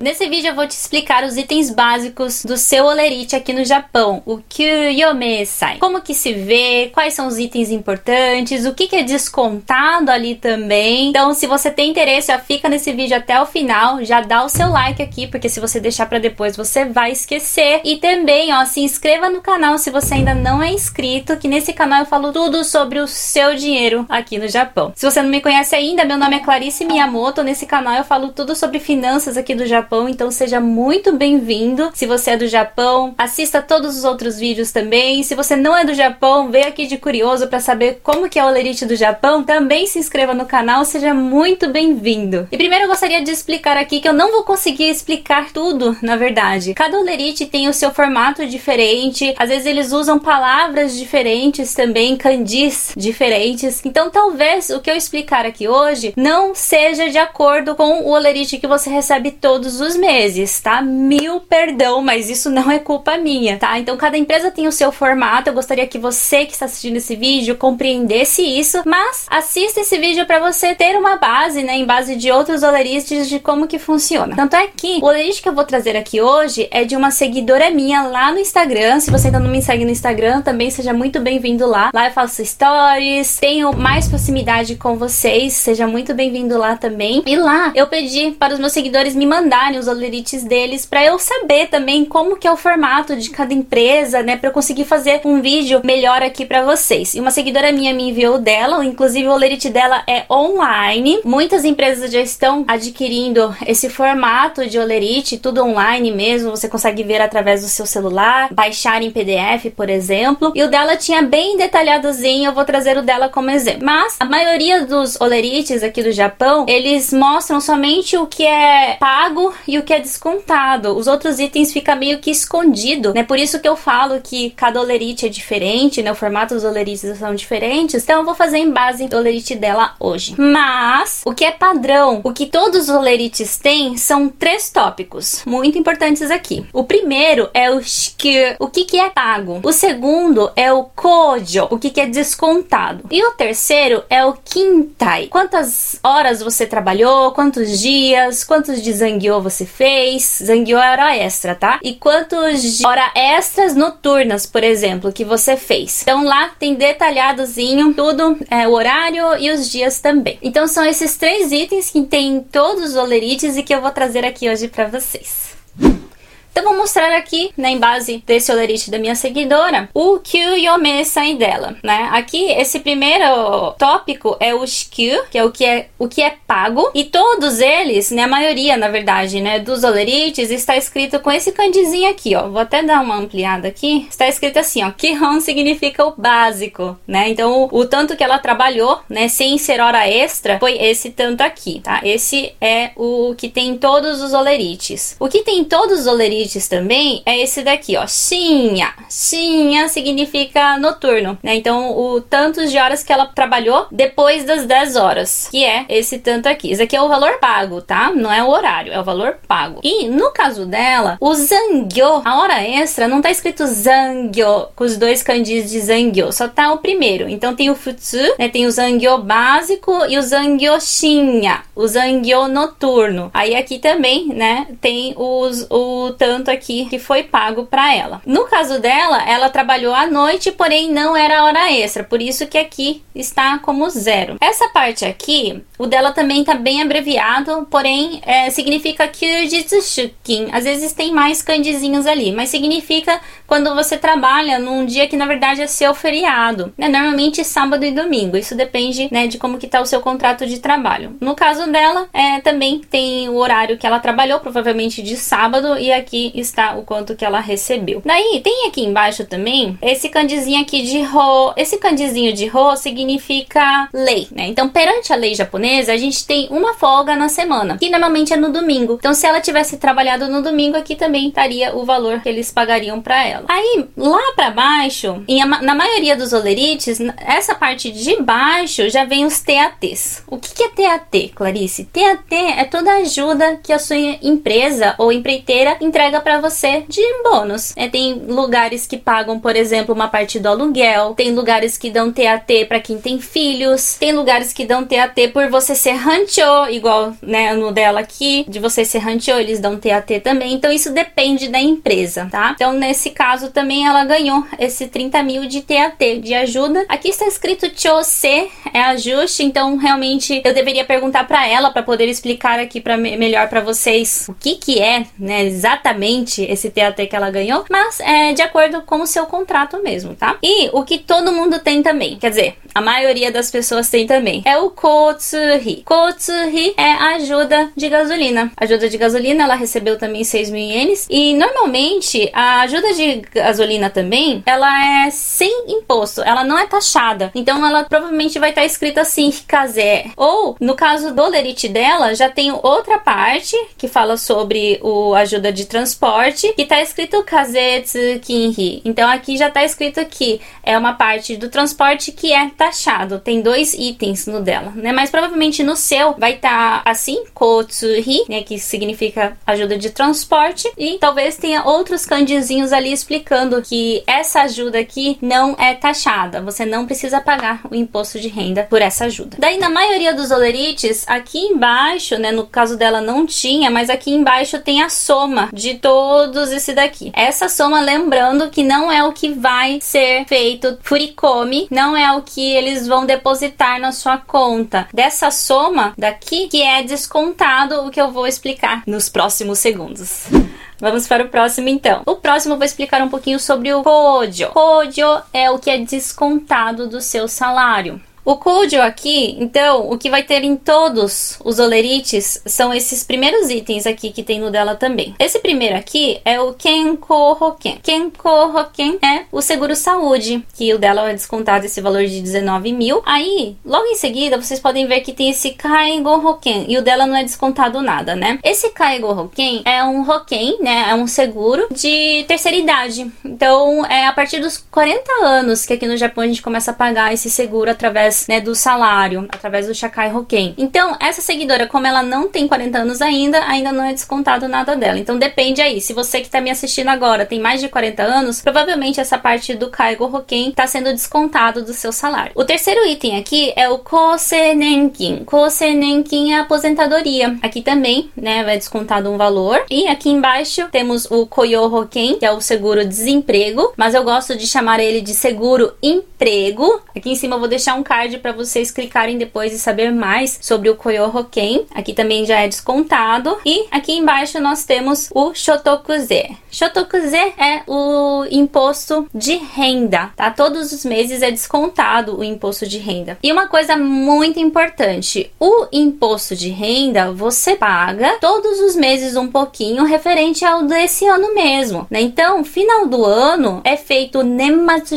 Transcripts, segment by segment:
Nesse vídeo eu vou te explicar os itens básicos do seu olerite aqui no Japão, o Kyuyomesai. Como que se vê, quais são os itens importantes, o que, que é descontado ali também. Então, se você tem interesse, fica nesse vídeo até o final, já dá o seu like aqui, porque se você deixar para depois você vai esquecer. E também, ó, se inscreva no canal se você ainda não é inscrito, que nesse canal eu falo tudo sobre o seu dinheiro aqui no Japão. Se você não me conhece ainda, meu nome é Clarice Miyamoto. Nesse canal eu falo tudo sobre finanças aqui do Japão, então seja muito bem-vindo. Se você é do Japão, assista todos os outros vídeos também. Se você não é do Japão, vem aqui de curioso para saber como que é o olerite do Japão, também se inscreva no canal, seja muito bem-vindo. E primeiro eu gostaria de explicar aqui que eu não vou conseguir explicar tudo, na verdade. Cada olerite tem o seu formato diferente, às vezes eles usam palavras diferentes também, kanjis diferentes. Então talvez o que eu explicar aqui hoje não seja de acordo com o olerite que você recebe todos os meses, tá? Mil perdão, mas isso não é culpa minha, tá? Então cada empresa tem o seu formato. Eu gostaria que você que está assistindo esse vídeo compreendesse isso, mas assista esse vídeo para você ter uma base, né, em base de outros olerites de como que funciona. Tanto é que o olerite que eu vou trazer aqui hoje é de uma seguidora minha lá no Instagram. Se você ainda não me segue no Instagram, também seja muito bem-vindo lá. Lá eu faço stories, tenho mais proximidade com vocês. Seja muito bem-vindo lá também. E lá eu pedi para os meus seguidores me os olerites deles para eu saber também como que é o formato de cada empresa, né, para eu conseguir fazer um vídeo melhor aqui para vocês. E uma seguidora minha me enviou dela, inclusive o olerite dela é online. Muitas empresas já estão adquirindo esse formato de olerite, tudo online mesmo, você consegue ver através do seu celular, baixar em PDF, por exemplo. E o dela tinha bem detalhadozinho, eu vou trazer o dela como exemplo. Mas a maioria dos olerites aqui do Japão, eles mostram somente o que é pago e o que é descontado. Os outros itens ficam meio que escondido, né? Por isso que eu falo que cada olerite é diferente, né? O formato dos olerites são diferentes. Então eu vou fazer em base do olerite dela hoje. Mas o que é padrão, o que todos os olerites têm são três tópicos muito importantes aqui. O primeiro é o shikyu, o que que é pago. O segundo é o kojo, o que que é descontado. E o terceiro é o kintai. Quantas horas você trabalhou, quantos dias, quantos de zangyo você fez. Zangyo é hora extra, tá? E quantos hora extras noturnas, por exemplo, que você fez. Então lá tem detalhadozinho tudo, é, o horário e os dias também. Então são esses três itens que tem em todos os olerites e que eu vou trazer aqui hoje para vocês. Então vou mostrar aqui, né, em base desse olerite da minha seguidora, o Kyuyome sai dela, né? Aqui esse primeiro tópico é o Shikyu, que é o que é o que é pago, e todos eles, né, a maioria, na verdade, né, dos olerites está escrito com esse kanjizinho aqui, ó. Vou até dar uma ampliada aqui. Está escrito assim, ó, Kihon significa o básico, né? Então o, o tanto que ela trabalhou, né, sem ser hora extra, foi esse tanto aqui, tá? Esse é o que tem em todos os olerites. O que tem em todos os olerites também é esse daqui, ó. Xinha. Xinha significa noturno, né? Então, o tantos de horas que ela trabalhou depois das 10 horas, que é esse tanto aqui. Isso aqui é o valor pago, tá? Não é o horário, é o valor pago. E no caso dela, o zangyo, a hora extra, não tá escrito zangyo com os dois kanjis de zangyo, só tá o primeiro. Então tem o futsu, né? Tem o zangyo básico e o zangyo xinha, o zangyo noturno. Aí aqui também, né, tem os, o tanto tanto aqui que foi pago para ela. No caso dela, ela trabalhou à noite, porém não era hora extra, por isso que aqui está como zero. Essa parte aqui, o dela também tá bem abreviado, porém é, significa Kyujitsushukin. Às vezes tem mais kanjizinhos ali, mas significa quando você trabalha num dia que na verdade é seu feriado, né? Normalmente sábado e domingo. Isso depende, né, de como que tá o seu contrato de trabalho. No caso dela, é, também tem o horário que ela trabalhou, provavelmente de sábado, e aqui está o quanto que ela recebeu. Daí, tem aqui embaixo também esse candizinho aqui de Ro. Esse candizinho de Ro significa lei, né? Então, perante a lei japonesa, a gente tem uma folga na semana, que normalmente é no domingo. Então, se ela tivesse trabalhado no domingo, aqui também estaria o valor que eles pagariam para ela. Aí, lá para baixo, na maioria dos olerites, essa parte de baixo já vem os TATs. O que, que é TAT, Clarice? TAT é toda ajuda que a sua empresa ou empreiteira entrega para você de bônus. É, tem lugares que pagam, por exemplo, uma parte do aluguel, tem lugares que dão TAT para quem tem filhos, tem lugares que dão TAT por você ser rancho, igual né, no dela aqui, de você ser rancho, eles dão TAT também. Então isso depende da empresa, tá? Então nesse caso também ela ganhou esse 30 mil de TAT de ajuda. Aqui está escrito Chose, é ajuste, então realmente eu deveria perguntar para ela para poder explicar aqui para melhor para vocês o que que é, né, exatamente esse TAT que ela ganhou, mas é de acordo com o seu contrato mesmo, tá? E o que todo mundo tem também, quer dizer, a maioria das pessoas tem também, é o Kotsuhi. Kotsuhi é ajuda de gasolina. Ajuda de gasolina, ela recebeu também 6 mil ienes e normalmente a ajuda de gasolina também, ela é sem imposto, ela não é taxada. Então ela provavelmente vai estar escrita assim, Kazé. Ou no caso do lerite dela, já tem outra parte que fala sobre o ajuda de transporte, que está escrito Kazetsu Kinri. Então aqui já está escrito que é uma parte do transporte que é taxado. Tem dois itens no dela, né? Mas provavelmente no seu vai estar tá assim, Kotsuhi, né, que significa ajuda de transporte, e talvez tenha outros candizinhos ali explicando que essa ajuda aqui não é taxada. Você não precisa pagar o imposto de renda por essa ajuda. Daí na maioria dos olerites, aqui embaixo, né, no caso dela não tinha, mas aqui embaixo tem a soma de todos esse daqui. Essa soma, lembrando que não é o que vai ser feito furicome, não é o que eles vão depositar na sua conta. Dessa soma daqui que é descontado o que eu vou explicar nos próximos segundos. Vamos para o próximo então. O próximo eu vou explicar um pouquinho sobre o Kojo. Kojo é o que é descontado do seu salário. O Kojo aqui, então, o que vai ter em todos os olerites são esses primeiros itens aqui que tem no dela também. Esse primeiro aqui é o Kenko Hoken. Kenko Hoken é o seguro saúde, que o dela é descontado esse valor de 19 mil. Aí, logo em seguida, vocês podem ver que tem esse Kaigo Hoken e o dela não é descontado nada, né? Esse Kaigo Hoken é um Hoken, né? É um seguro de terceira idade. Então, é a partir dos 40 anos que aqui no Japão a gente começa a pagar esse seguro através através né, do salário, através do Shakai Hoken. Então, essa seguidora, como ela não tem 40 anos ainda, ainda não é descontado nada dela. Então, depende aí. Se você que está me assistindo agora tem mais de 40 anos, provavelmente essa parte do Kaigo Hoken está sendo descontado do seu salário. O terceiro item aqui é o Kosenenkin. Kosenenkin é aposentadoria. Aqui também, né, vai descontado um valor. E aqui embaixo temos o Koyo Hoken, que é o seguro desemprego, mas eu gosto de chamar ele de seguro emprego. Aqui em cima eu vou deixar um card card para vocês clicarem depois e saber mais sobre o Koyo Hoken. Aqui também já é descontado. E aqui embaixo nós temos o Shotokuze. Shotokuze é o imposto de renda, tá? Todos os meses é descontado o imposto de renda. E uma coisa muito importante, o imposto de renda você paga todos os meses um pouquinho referente ao desse ano mesmo, né? Então, final do ano é feito Nematsu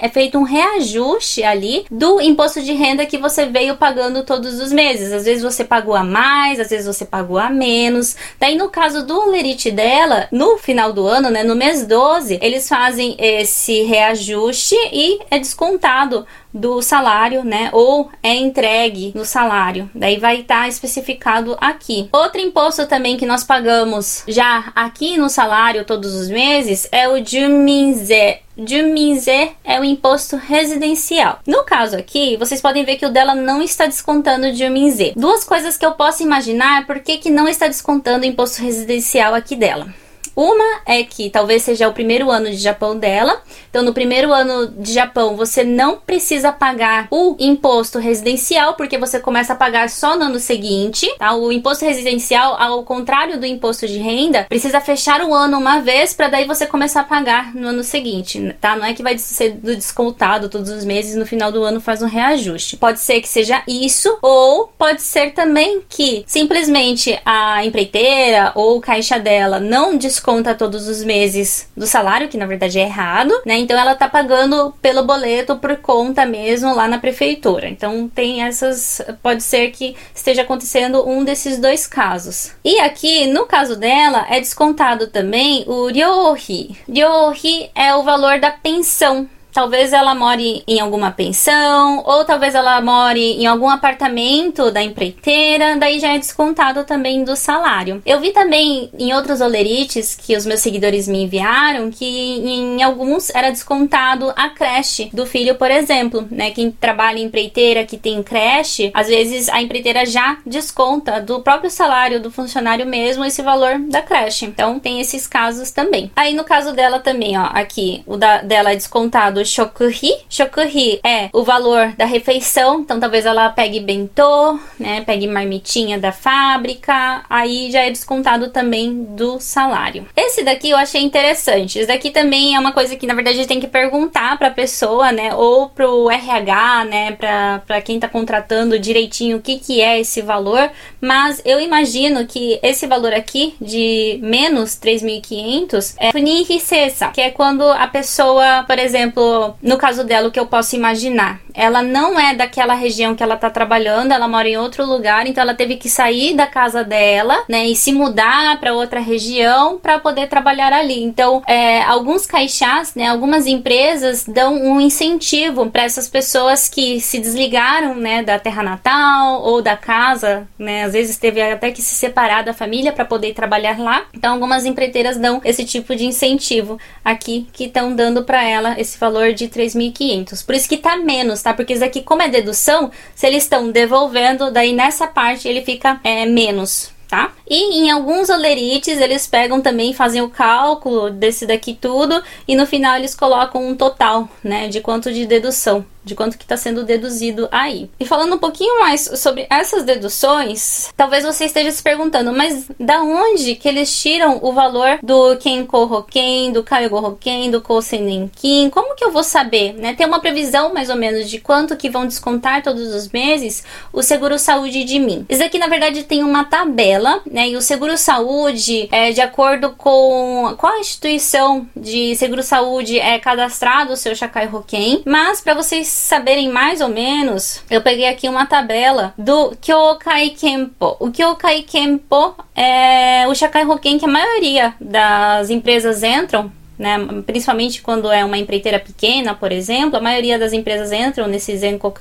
é feito um reajuste ali do imposto de renda que você veio pagando todos os meses. Às vezes você pagou a mais, às vezes você pagou a menos. Daí, no caso do lerite dela, no final do ano, né, no mês 12, eles fazem esse reajuste e é descontado do salário, né? Ou é entregue no salário. Daí vai estar tá especificado aqui. Outro imposto também que nós pagamos já aqui no salário todos os meses é o Juminze. Juminze é o imposto residencial. No caso aqui, vocês podem ver que o dela não está descontando o Juminze. Duas coisas que eu posso imaginar por que, que não está descontando o imposto residencial aqui dela. Uma é que talvez seja o primeiro ano de Japão dela. Então, no primeiro ano de Japão, você não precisa pagar o imposto residencial, porque você começa a pagar só no ano seguinte. Tá? O imposto residencial, ao contrário do imposto de renda, precisa fechar o ano uma vez para daí você começar a pagar no ano seguinte. Tá? Não é que vai ser descontado todos os meses no final do ano faz um reajuste. Pode ser que seja isso, ou pode ser também que simplesmente a empreiteira ou caixa dela não desconta desconta todos os meses do salário, que na verdade é errado, né? Então ela tá pagando pelo boleto por conta mesmo lá na prefeitura. Então tem essas. Pode ser que esteja acontecendo um desses dois casos. E aqui, no caso dela, é descontado também o ryohi. Ryohi é o valor da pensão talvez ela more em alguma pensão, ou talvez ela more em algum apartamento da empreiteira, daí já é descontado também do salário. Eu vi também em outros olerites que os meus seguidores me enviaram que em alguns era descontado a creche do filho, por exemplo, né? Quem trabalha em empreiteira que tem creche, às vezes a empreiteira já desconta do próprio salário do funcionário mesmo esse valor da creche. Então tem esses casos também. Aí no caso dela também, ó, aqui o da, dela é descontado shokuhi. Shokuhi é o valor da refeição, então talvez ela pegue bentô, né? Pegue marmitinha da fábrica, aí já é descontado também do salário. Esse daqui eu achei interessante. Esse daqui também é uma coisa que na verdade a gente tem que perguntar para a pessoa, né, ou pro RH, né, para para quem está contratando direitinho o que que é esse valor, mas eu imagino que esse valor aqui de menos 3.500 é funiricessa, que é quando a pessoa, por exemplo, no caso dela, o que eu posso imaginar, ela não é daquela região que ela tá trabalhando, ela mora em outro lugar, então ela teve que sair da casa dela, né, e se mudar para outra região para poder trabalhar ali. Então, é, alguns caixás, né, algumas empresas dão um incentivo para essas pessoas que se desligaram, né, da terra natal ou da casa, né, às vezes teve até que se separar da família para poder trabalhar lá. Então, algumas empreiteiras dão esse tipo de incentivo aqui que estão dando para ela esse valor de 3.500. Por isso que tá menos, tá? Porque isso aqui, como é dedução, se eles estão devolvendo, daí nessa parte ele fica é, menos, tá? E em alguns olerites eles pegam também, fazem o cálculo desse daqui tudo e no final eles colocam um total, né, de quanto de dedução de quanto que está sendo deduzido aí. E falando um pouquinho mais sobre essas deduções, talvez você esteja se perguntando, mas da onde que eles tiram o valor do Kenko Hoken, do Kaigo Hoken, do Kosen Nenkin? Como que eu vou saber, né? Tem uma previsão mais ou menos de quanto que vão descontar todos os meses o seguro saúde de mim. Isso aqui na verdade tem uma tabela, né? E o seguro saúde é de acordo com qual instituição de seguro saúde é cadastrado o seu Shakai Hoken, mas para vocês saberem mais ou menos, eu peguei aqui uma tabela do Kyokai Kenpo. O Kyokai Kenpo é o Shakai Hoken que a maioria das empresas entram né? Principalmente quando é uma empreiteira pequena, por exemplo, a maioria das empresas entram nesse Zenkoku.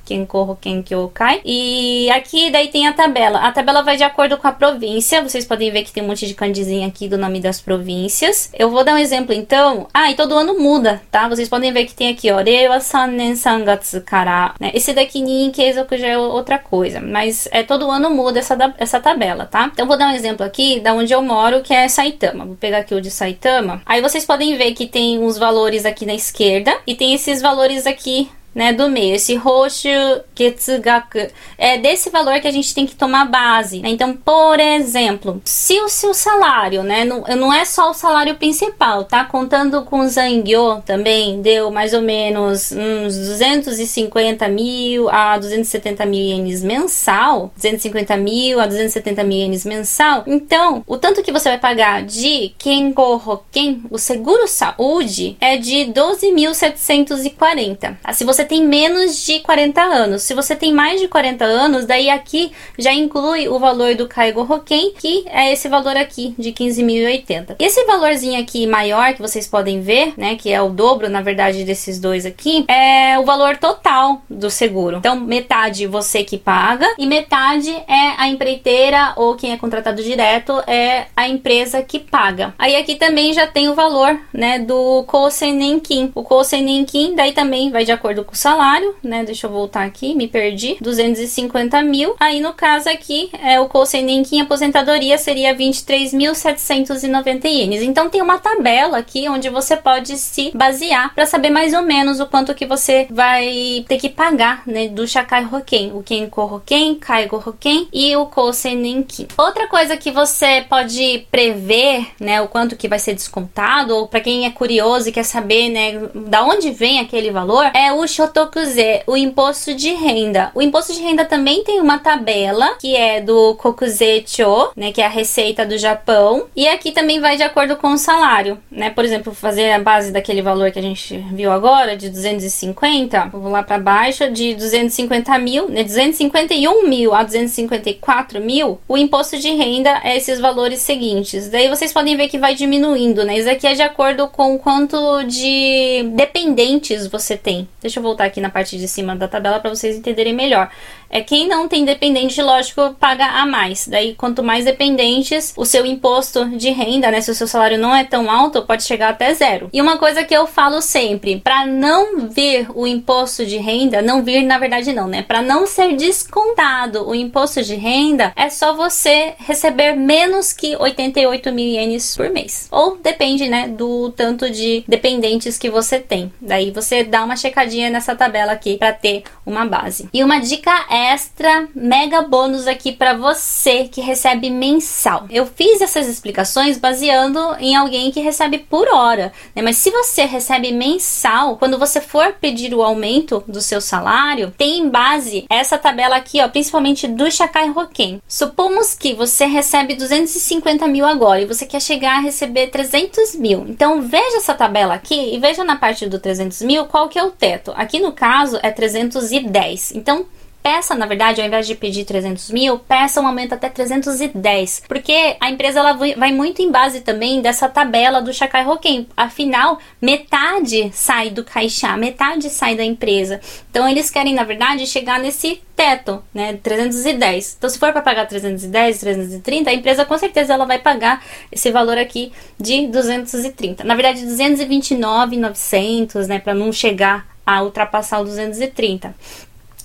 E aqui daí tem a tabela. A tabela vai de acordo com a província. Vocês podem ver que tem um monte de candizinha aqui do nome das províncias. Eu vou dar um exemplo então. Ah, e todo ano muda, tá? Vocês podem ver que tem aqui, ó, Rewa Sannen Sangatsu Kara. Né? Esse daqui Ninkeizoku já é outra coisa, mas é todo ano muda essa, essa tabela, tá? Então vou dar um exemplo aqui da onde eu moro, que é Saitama. Vou pegar aqui o de Saitama. Aí vocês podem ver que tem uns valores aqui na esquerda e tem esses valores aqui né, do meio, esse roxo getsugaku, é desse valor que a gente tem que tomar base. Né? Então, por exemplo, se o seu salário, né, não, não é só o salário principal, tá? Contando com o zangyo também, deu mais ou menos uns 250 mil a 270 mil ienes mensal, 250 mil a 270 mil ienes mensal. Então, o tanto que você vai pagar de Kenko Hoken, o seguro saúde, é de 12.740. Se você tem menos de 40 anos. Se você tem mais de 40 anos, daí aqui já inclui o valor do Kaigo Hoken, que é esse valor aqui de 15.080. Esse valorzinho aqui maior que vocês podem ver, né, que é o dobro, na verdade, desses dois aqui, é o valor total do seguro. Então, metade você que paga e metade é a empreiteira ou quem é contratado direto é a empresa que paga. Aí aqui também já tem o valor, né, do Kosen Nenkin. O Kosen Nenkin daí também vai de acordo com o salário, né? Deixa eu voltar aqui, me perdi. 250 mil. Aí, no caso aqui, é o Kosenenkin aposentadoria seria 23.790 ienes. Então, tem uma tabela aqui onde você pode se basear para saber mais ou menos o quanto que você vai ter que pagar, né? Do Shakai Hoken, o Kenko Hoken, Kaigo Hoken e o Kosenenkin. Outra coisa que você pode prever, né? O quanto que vai ser descontado, ou para quem é curioso e quer saber, né? Da onde vem aquele valor, é o Shotokuze, o imposto de renda. O imposto de renda também tem uma tabela que é do Kokuzecho, né, que é a receita do Japão, e aqui também vai de acordo com o salário, né? Por exemplo, fazer a base daquele valor que a gente viu agora de 250, vou lá para baixo de 250 mil, né, 251 mil a 254 mil, o imposto de renda é esses valores seguintes. Daí vocês podem ver que vai diminuindo, né? Isso aqui é de acordo com quanto de dependentes você tem. Deixa eu voltar aqui na parte de cima da tabela para vocês entenderem melhor. É quem não tem dependente, lógico, paga a mais. Daí, quanto mais dependentes, o seu imposto de renda, né? Se o seu salário não é tão alto, pode chegar até zero. E uma coisa que eu falo sempre, para não vir o imposto de renda, não vir, na verdade, não, né? Para não ser descontado o imposto de renda, é só você receber menos que 88 mil ienes por mês. Ou depende, né, do tanto de dependentes que você tem. Daí você dá uma checadinha nessa tabela aqui para ter uma base. E uma dica extra, mega bônus aqui para você que recebe mensal. Eu fiz essas explicações baseando em alguém que recebe por hora, né? Mas se você recebe mensal, quando você for pedir o aumento do seu salário, tem em base essa tabela aqui, ó, principalmente do Shakai Roken. Supomos que você recebe 250 mil agora e você quer chegar a receber 300 mil. Então veja essa tabela aqui e veja na parte do 300 mil qual que é o teto. Aqui no caso é 310. Então peça, na verdade, ao invés de pedir 300 mil, peça um aumento até 310. Porque a empresa ela vai muito em base também dessa tabela do Shakai Roken. Afinal, metade sai do caixa, metade sai da empresa. Então, eles querem, na verdade, chegar nesse teto, né, 310. Então, se for para pagar 310, 330, a empresa com certeza ela vai pagar esse valor aqui de 230. Na verdade, 229,900, né, para não chegar a ultrapassar o 230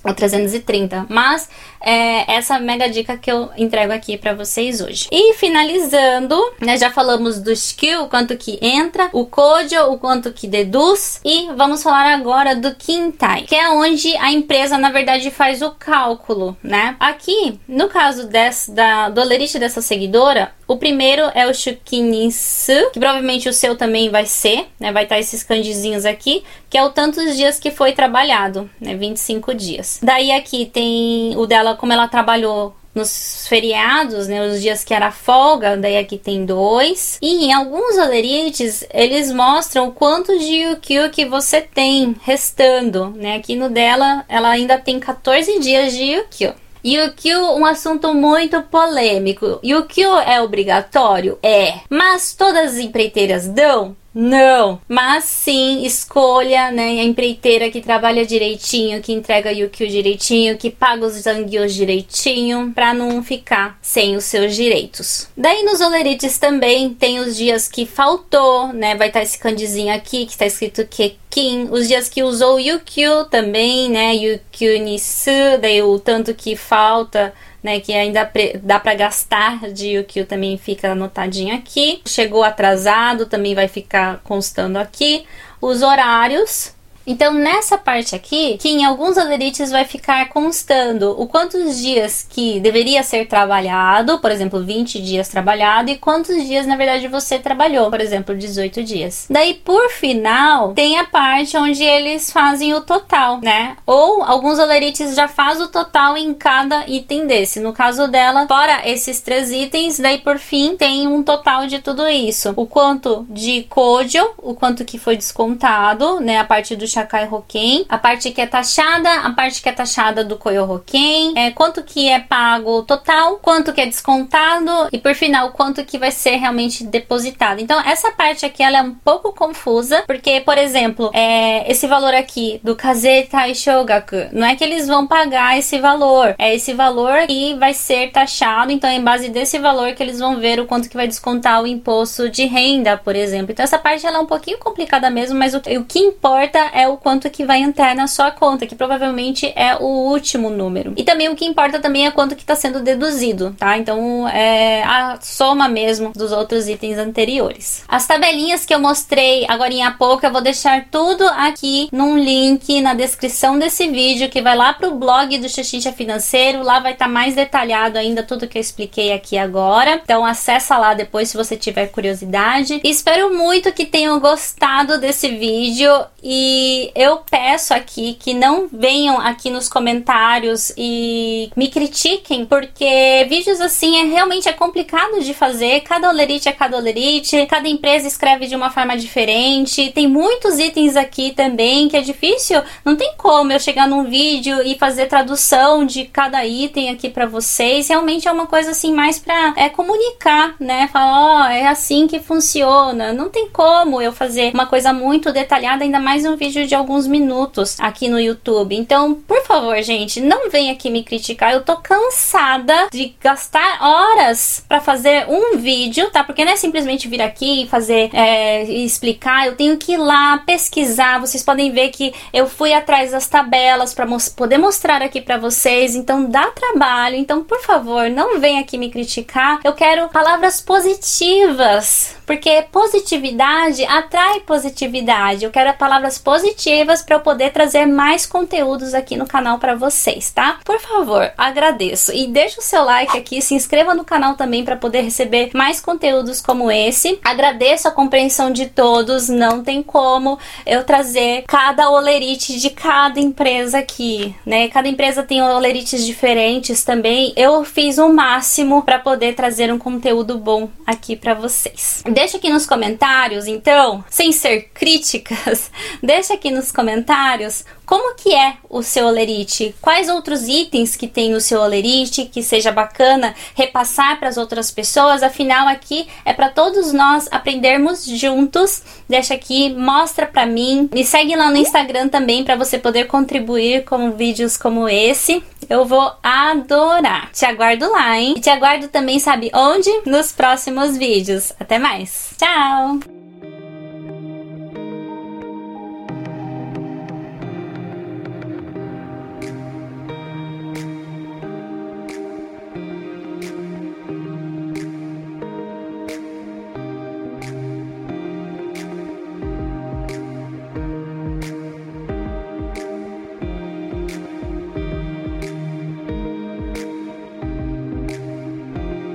ou 330. Mas é essa mega dica que eu entrego aqui para vocês hoje. E finalizando, né, já falamos do skill, o quanto que entra, o code, o quanto que deduz e vamos falar agora do Kintai, que é onde a empresa na verdade faz o cálculo, né? Aqui, no caso dessa, da, do dessa seguidora, o primeiro é o Shukininsu, que provavelmente o seu também vai ser, né? Vai estar esses kanjizinhos aqui, que é o tantos dias que foi trabalhado, né? 25 dias. Daí aqui tem o dela como ela trabalhou nos feriados, né, os dias que era folga, daí aqui tem dois. E em alguns olerites, eles mostram quanto de Yukio que você tem restando, né? Aqui no dela, ela ainda tem 14 dias de Yukio. Yukio, um assunto muito polêmico. Yukio é obrigatório? É. Mas todas as empreiteiras dão? Não, mas sim escolha, né, a empreiteira que trabalha direitinho, que entrega Yukio direitinho, que paga os zanguios direitinho, para não ficar sem os seus direitos. Daí nos olerites também tem os dias que faltou, né, vai estar tá esse candizinho aqui que está escrito Kekin, os dias que usou Yukio também, né, Yukio Nisu, daí o tanto que falta né, que ainda dá para gastar de o que também fica anotadinho aqui. Chegou atrasado, também vai ficar constando aqui. Os horários, então, nessa parte aqui, que em alguns aderites vai ficar constando o quantos dias que deveria ser trabalhado, por exemplo, 20 dias trabalhado, e quantos dias, na verdade, você trabalhou, por exemplo, 18 dias. Daí, por final, tem a parte onde eles fazem o total, né? Ou alguns alerites já faz o total em cada item desse. No caso dela, fora esses três itens, daí por fim tem um total de tudo isso. O quanto de código, o quanto que foi descontado, né? A parte do Shakai Hoken, a parte que é taxada, a parte que é taxada do Koyo Hoken, é, quanto que é pago total, quanto que é descontado e por final quanto que vai ser realmente depositado. Então essa parte aqui ela é um pouco confusa, porque por exemplo, é, esse valor aqui do Kaze Taishogaku, não é que eles vão pagar esse valor, é esse valor que vai ser taxado, então é em base desse valor que eles vão ver o quanto que vai descontar o imposto de renda, por exemplo. Então essa parte ela é um pouquinho complicada mesmo, mas o, o que importa é é o quanto que vai entrar na sua conta, que provavelmente é o último número. E também o que importa também é quanto que está sendo deduzido, tá? Então é a soma mesmo dos outros itens anteriores. As tabelinhas que eu mostrei agora há pouco, eu vou deixar tudo aqui num link na descrição desse vídeo que vai lá pro blog do Xuxixa Financeiro, lá vai estar tá mais detalhado ainda tudo que eu expliquei aqui agora. Então acessa lá depois se você tiver curiosidade. espero muito que tenham gostado desse vídeo e Eu peço aqui que não venham aqui nos comentários e me critiquem, porque vídeos assim é realmente é complicado de fazer. Cada olerite é cada olerite, cada empresa escreve de uma forma diferente. Tem muitos itens aqui também que é difícil. Não tem como eu chegar num vídeo e fazer tradução de cada item aqui para vocês. Realmente é uma coisa assim mais para é comunicar, né? Falar, ó, oh, é assim que funciona. Não tem como eu fazer uma coisa muito detalhada, ainda mais um vídeo de alguns minutos aqui no YouTube. Então, por favor, gente, não venha aqui me criticar. Eu tô cansada de gastar horas para fazer um vídeo, tá? Porque não é simplesmente vir aqui e fazer é, explicar. Eu tenho que ir lá pesquisar. Vocês podem ver que eu fui atrás das tabelas para poder mostrar aqui para vocês. Então dá trabalho. Então, por favor, não venha aqui me criticar. Eu quero palavras positivas, porque positividade atrai positividade. Eu quero palavras positivas para eu poder trazer mais conteúdos aqui no canal para vocês, tá? Por favor, agradeço e deixa o seu like aqui, se inscreva no canal também para poder receber mais conteúdos como esse. Agradeço a compreensão de todos, não tem como eu trazer cada olerite de cada empresa aqui, né? Cada empresa tem olerites diferentes também. Eu fiz o máximo para poder trazer um conteúdo bom aqui para vocês. Deixa aqui nos comentários, então, sem ser críticas, deixa aqui nos comentários como que é o seu olerite? Quais outros itens que tem no seu olerite que seja bacana repassar para as outras pessoas? Afinal, aqui é para todos nós aprendermos juntos. Deixa aqui, mostra para mim. Me segue lá no Instagram também para você poder contribuir com vídeos como esse. Eu vou adorar. Te aguardo lá, hein? E te aguardo também, sabe onde? Nos próximos vídeos. Até mais. Tchau!